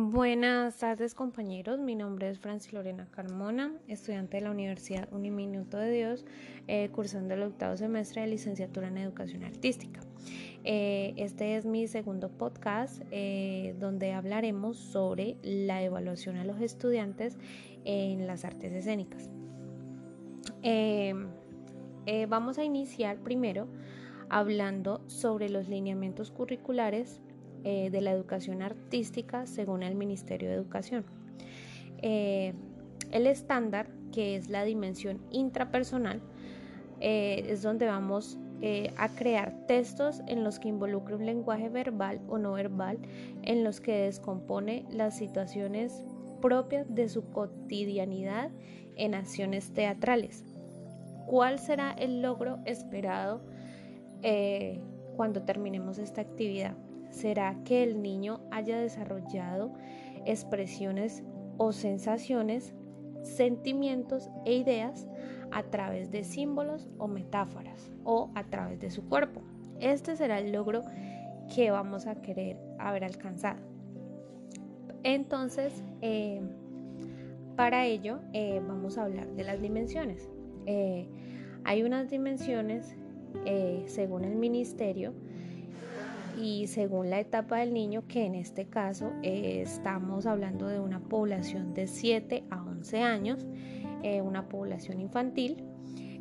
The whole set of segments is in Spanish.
Buenas tardes compañeros, mi nombre es Francis Lorena Carmona, estudiante de la Universidad Uniminuto de Dios, eh, cursando el octavo semestre de licenciatura en Educación Artística. Eh, este es mi segundo podcast eh, donde hablaremos sobre la evaluación a los estudiantes en las artes escénicas. vamos a iniciar primero hablando sobre los lineamientos curriculares eh, de la educación artística según el Ministerio de Educación. Eh, el estándar, que es la dimensión intrapersonal, eh, es donde vamos a crear textos en los que involucre un lenguaje verbal o no verbal, en los que descompone las situaciones propias de su cotidianidad en acciones teatrales. ¿Cuál será el logro esperado cuando terminemos esta actividad? Será que el niño haya desarrollado expresiones o sensaciones, sentimientos e ideas a través de símbolos o metáforas o a través de su cuerpo. Este será el logro que vamos a querer haber alcanzado. Entonces, eh, para ello eh, vamos a hablar de las dimensiones. Eh, hay unas dimensiones, según el ministerio, y según la etapa del niño, que en este caso eh, estamos hablando de una población de 7 a 11 años, eh, una población infantil,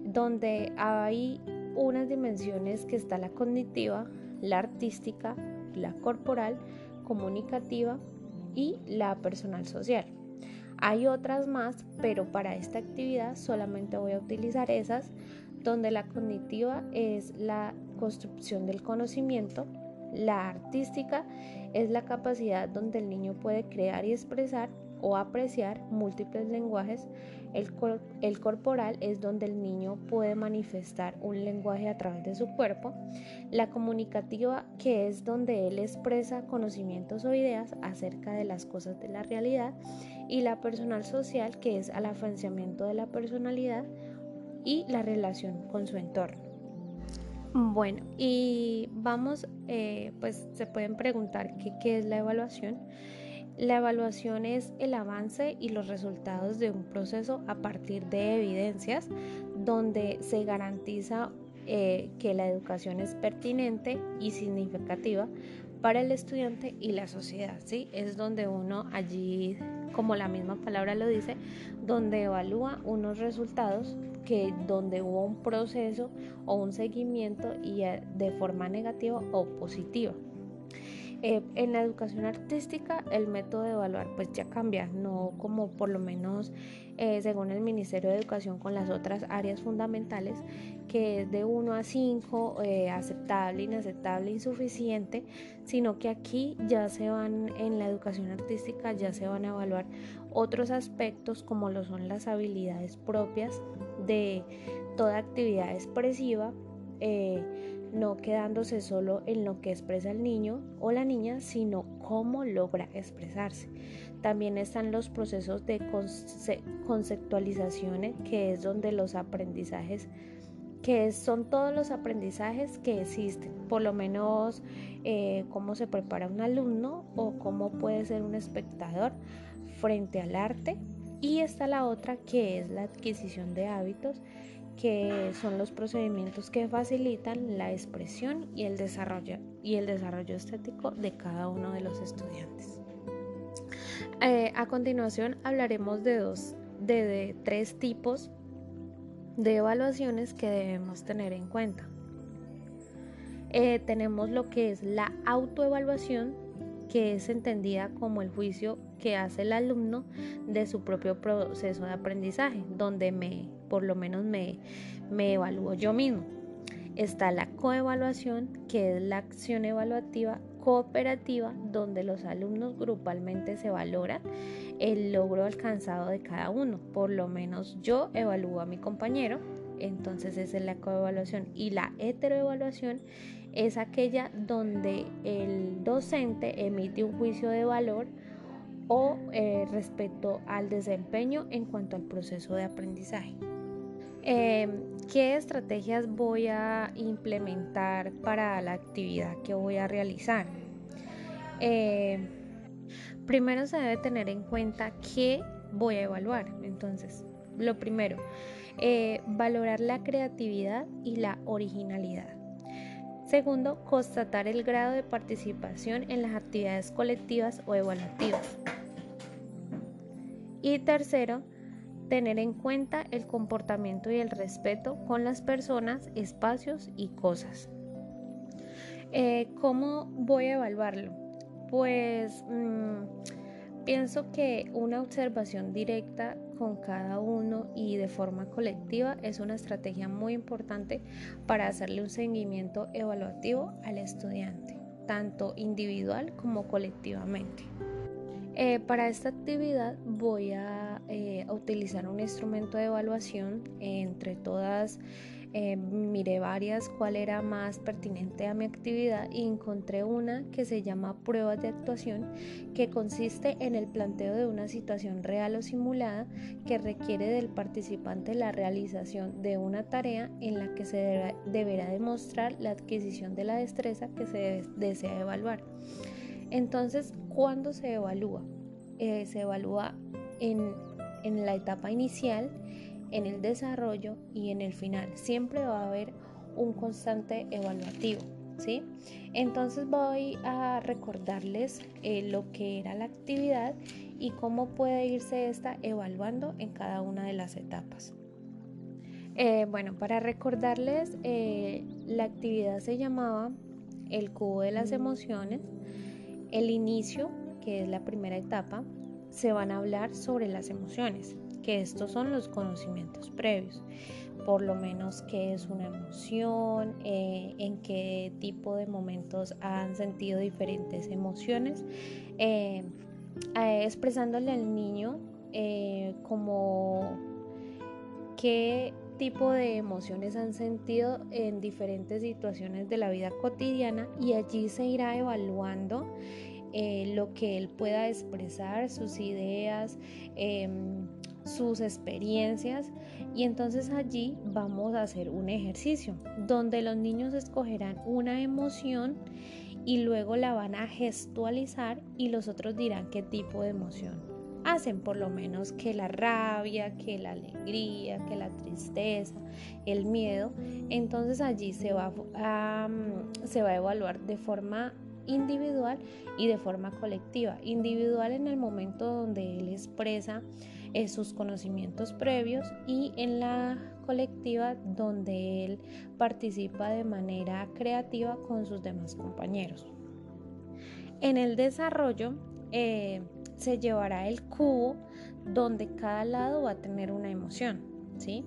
donde hay unas dimensiones que está la cognitiva, la artística, la corporal, comunicativa y la personal social. Hay otras más, pero para esta actividad solamente voy a utilizar esas, donde la cognitiva es la construcción del conocimiento, la artística es la capacidad donde el niño puede crear y expresar o apreciar múltiples lenguajes. El, corporal es donde el niño puede manifestar un lenguaje a través de su cuerpo. La comunicativa, que es donde él expresa conocimientos o ideas acerca de las cosas de la realidad. Y la personal social, que es el afianzamiento de la personalidad y la relación con su entorno. Bueno, y vamos, eh, pues se pueden preguntar qué, es la evaluación. La evaluación es el avance y los resultados de un proceso a partir de evidencias donde se garantiza eh, que la educación es pertinente y significativa para el estudiante y la sociedad. ¿sí? Es donde uno allí, como la misma palabra lo dice, donde evalúa unos resultados que donde hubo un proceso o un seguimiento y eh, de forma negativa o positiva. Eh, en la educación artística el método de evaluar pues ya cambia, no como por lo menos eh, según el Ministerio de Educación con las otras áreas fundamentales, que es de 1 a 5, aceptable, inaceptable, insuficiente, sino que aquí ya se van, en la educación artística ya se van a evaluar otros aspectos como lo son las habilidades propias de toda actividad expresiva, eh, no quedándose solo en lo que expresa el niño o la niña, sino cómo logra expresarse. También están los procesos de conceptualización, que es donde los aprendizajes que son todos los aprendizajes que existen, por lo menos eh, cómo se prepara un alumno o cómo puede ser un espectador frente al arte. Y está la otra que es la adquisición de hábitos, que son los procedimientos que facilitan la expresión y el desarrollo, y el desarrollo estético de cada uno de los estudiantes. Eh, a continuación hablaremos de dos, de tres tipos de evaluaciones que debemos tener en cuenta. Eh, tenemos lo que es la autoevaluación, que es entendida como el juicio que hace el alumno de su propio proceso de aprendizaje, donde me, por lo menos me, me evalúo yo mismo. Está la coevaluación, que es la acción evaluativa cooperativa donde los alumnos grupalmente se valoran el logro alcanzado de cada uno. Por lo menos yo evalúo a mi compañero, entonces esa es la coevaluación. Y la heteroevaluación es aquella donde el docente emite un juicio de valor o eh, respecto al desempeño en cuanto al proceso de aprendizaje. Em, ¿Qué estrategias voy a implementar para la actividad que voy a realizar? Em, primero se debe tener en cuenta qué voy a evaluar. Entonces, lo primero, eh, valorar la creatividad y la originalidad. Segundo, constatar el grado de participación en las actividades colectivas o evaluativas. Y tercero, tener en cuenta el comportamiento y el respeto con las personas, espacios y cosas. Eh, ¿Cómo voy a evaluarlo? Pues mm, pienso que una observación directa con cada uno y de forma colectiva es una estrategia muy importante para hacerle un seguimiento evaluativo al estudiante, tanto individual como colectivamente. Eh, para esta actividad voy a, eh, a, utilizar un instrumento de evaluación entre todas eh, miré varias cuál era más pertinente a mi actividad y encontré una que se llama pruebas de actuación que consiste en el planteo de una situación real o simulada que requiere del participante la realización de una tarea en la que se deberá demostrar la adquisición de la destreza que se desea evaluar. Entonces, ¿cuándo se evalúa? Eh, se evalúa en, en la etapa inicial en el desarrollo y en el final. Siempre va a haber un constante evaluativo. ¿sí? Entonces voy a recordarles eh, lo que era la actividad y cómo puede irse esta evaluando en cada una de las etapas. Eh, bueno, para recordarles, la actividad se llamaba el cubo de las emociones. El inicio, que es la primera etapa, se van a hablar sobre las emociones que estos son los conocimientos previos, por lo menos qué es una emoción, eh, en qué tipo de momentos han sentido diferentes emociones, eh, eh, expresándole al niño como qué tipo de emociones han sentido en diferentes situaciones de la vida cotidiana y allí se irá evaluando lo que él pueda expresar, sus ideas, em, sus experiencias y entonces allí vamos a hacer un ejercicio donde los niños escogerán una emoción y luego la van a gestualizar y los otros dirán qué tipo de emoción hacen, por lo menos que la rabia, que la alegría, que la tristeza, el miedo. Entonces allí se va a, se va a evaluar de forma individual y de forma colectiva. Individual en el momento donde él expresa sus conocimientos previos y en la colectiva donde él participa de manera creativa con sus demás compañeros. En el desarrollo eh, se llevará el cubo donde cada lado va a tener una emoción, ¿sí?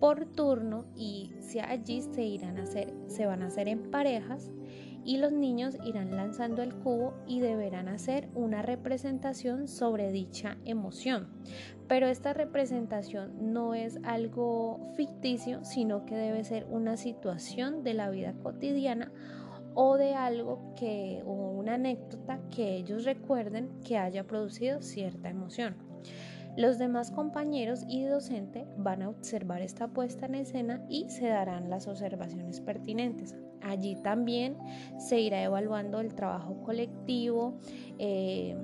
Por turno y si allí se irán a hacer, se van a hacer en parejas y los niños irán lanzando el cubo y deberán hacer una representación sobre dicha emoción. Pero esta representación no es algo ficticio, sino que debe ser una situación de la vida cotidiana o de algo que o una anécdota que ellos recuerden que haya producido cierta emoción. Los demás compañeros y docente van a observar esta puesta en escena y se darán las observaciones pertinentes. Allí también se irá evaluando el trabajo colectivo, eh,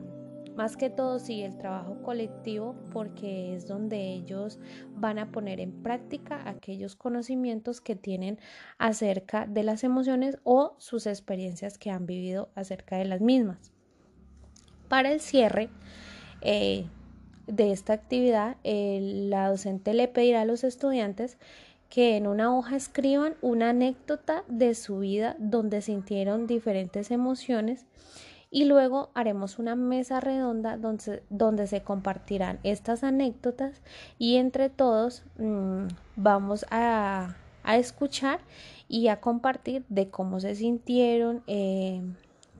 más que todo sí el trabajo colectivo porque es donde ellos van a poner en práctica aquellos conocimientos que tienen acerca de las emociones o sus experiencias que han vivido acerca de las mismas. Para el cierre, eh, de esta actividad, la docente le pedirá a los estudiantes que en una hoja escriban una anécdota de su vida donde sintieron diferentes emociones y luego haremos una mesa redonda donde, donde se compartirán estas anécdotas y entre todos mm, vamos a, escuchar y a compartir de cómo se sintieron, eh,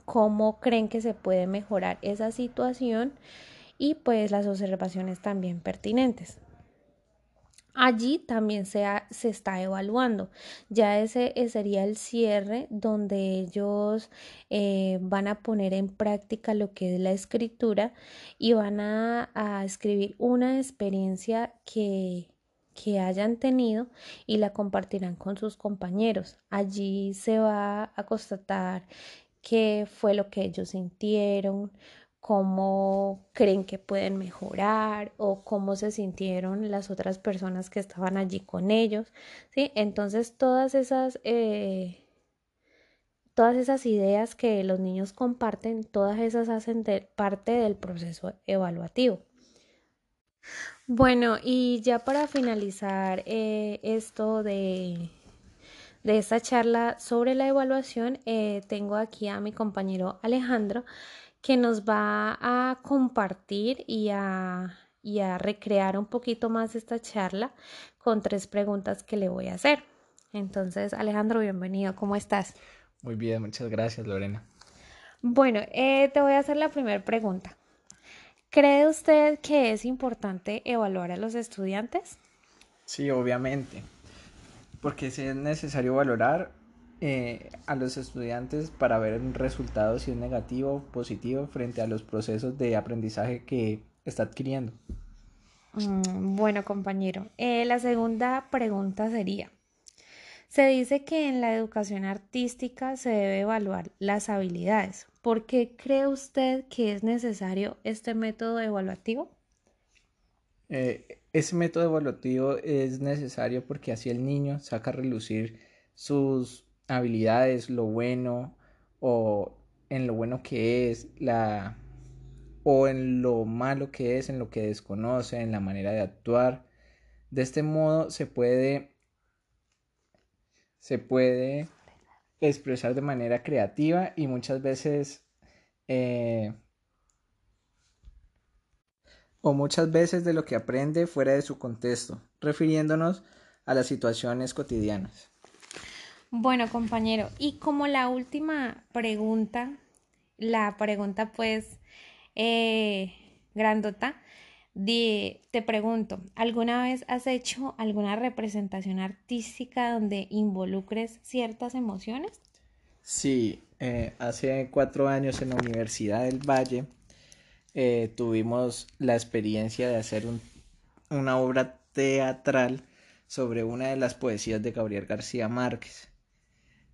cómo creen que se puede mejorar esa situación y pues las observaciones también pertinentes. Allí también se, se, está evaluando. Ya ese, sería el cierre donde ellos eh, van a poner en práctica lo que es la escritura y van a, a escribir una experiencia que, que hayan tenido y la compartirán con sus compañeros. Allí se va a constatar qué fue lo que ellos sintieron, cómo creen que pueden mejorar o cómo se sintieron las otras personas que estaban allí con ellos, ¿sí? Entonces todas esas, eh, todas esas ideas que los niños comparten, todas esas hacen parte del proceso evaluativo. Bueno, y ya para finalizar eh, esto de, de esta charla sobre la evaluación, eh, tengo aquí a mi compañero Alejandro que nos va a compartir y a, y a recrear un poquito más esta charla con tres preguntas que le voy a hacer. Entonces, Alejandro, bienvenido, ¿cómo estás? Muy bien, muchas gracias, Lorena. Bueno, eh, te voy a hacer la primera pregunta. ¿Cree usted que es importante evaluar a los estudiantes? Sí, obviamente, porque si es necesario valorar eh, a los estudiantes para ver un resultado si es negativo o positivo frente a los procesos de aprendizaje que está adquiriendo. Mm, bueno, compañero, eh, la segunda pregunta sería, se dice que en la educación artística se debe evaluar las habilidades. ¿Por qué cree usted que es necesario este método evaluativo? Eh, ese método evaluativo es necesario porque así el niño saca a relucir sus habilidades, lo bueno o en lo bueno que es, la o en lo malo que es, en lo que desconoce, en la manera de actuar. De este modo se puede se puede expresar de manera creativa y muchas veces eh, o muchas veces de lo que aprende fuera de su contexto, refiriéndonos a las situaciones cotidianas. Bueno, compañero, y como la última pregunta, la pregunta pues eh, grandota, te pregunto, ¿alguna vez has hecho alguna representación artística donde involucres ciertas emociones? Sí, eh, hace cuatro años en la Universidad del Valle eh, tuvimos la experiencia de hacer una obra teatral sobre una de las poesías de Gabriel García Márquez.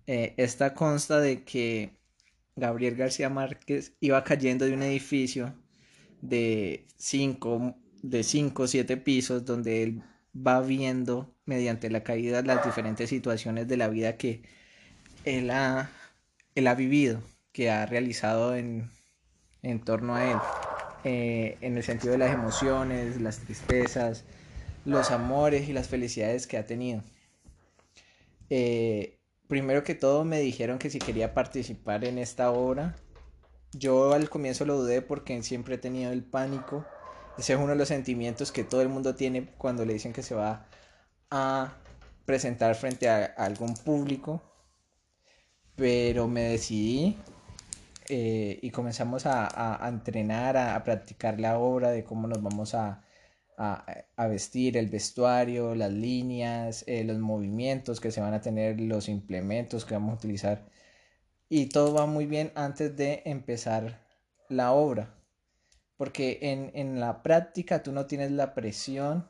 Eh, esta consta de que Gabriel García Márquez iba cayendo de un edificio de cinco, de cinco o siete pisos donde él va viendo mediante la caída las diferentes situaciones de la vida que él ha, él ha vivido, que ha realizado en, en torno a él, eh, en el sentido de las emociones, las tristezas, los amores y las felicidades que ha tenido. Eh, primero que todo me dijeron que si quería participar en esta obra. Yo al comienzo lo dudé porque siempre he tenido el pánico. Ese es uno de los sentimientos que todo el mundo tiene cuando le dicen que se va a presentar frente a, algún público. Pero me decidí eh, y comenzamos a, entrenar, a practicar la obra de cómo nos vamos a, a, vestir, el vestuario, las líneas, eh, los movimientos que se van a tener, los implementos que vamos a utilizar. Y todo va muy bien antes de empezar la obra. Porque en, la práctica tú no tienes la presión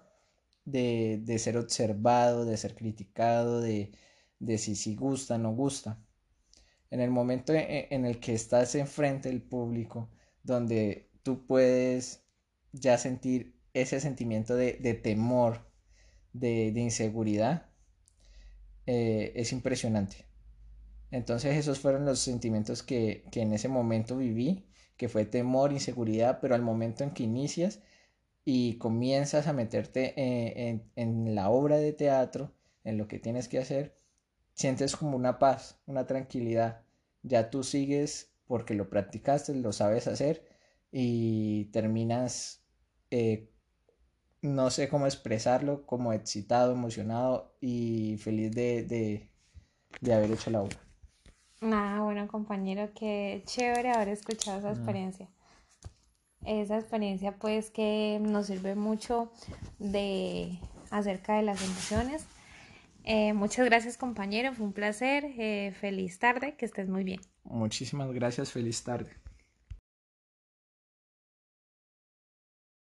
de, ser observado, de ser criticado, de, de si, si gusta no gusta. En el momento en, en el que estás enfrente del público, donde tú puedes ya sentir ese sentimiento de, temor, de, inseguridad, eh, es impresionante. Entonces esos fueron los sentimientos que, en ese momento viví, que fue temor, inseguridad, pero al momento en que inicias y comienzas a meterte eh, en, en, la obra de teatro, en lo que tienes que hacer, sientes como una paz, una tranquilidad. Ya tú sigues porque lo practicaste, lo sabes hacer y terminas eh, no sé cómo expresarlo, como excitado, emocionado y feliz de, haber hecho la obra. Ah, bueno, compañero, qué chévere haber escuchado esa experiencia. Esa experiencia, pues, que nos sirve mucho de acerca de las emociones. Eh, muchas gracias, compañero. Fue un placer. Eh, feliz tarde. Que estés muy bien. Muchísimas gracias. Feliz tarde.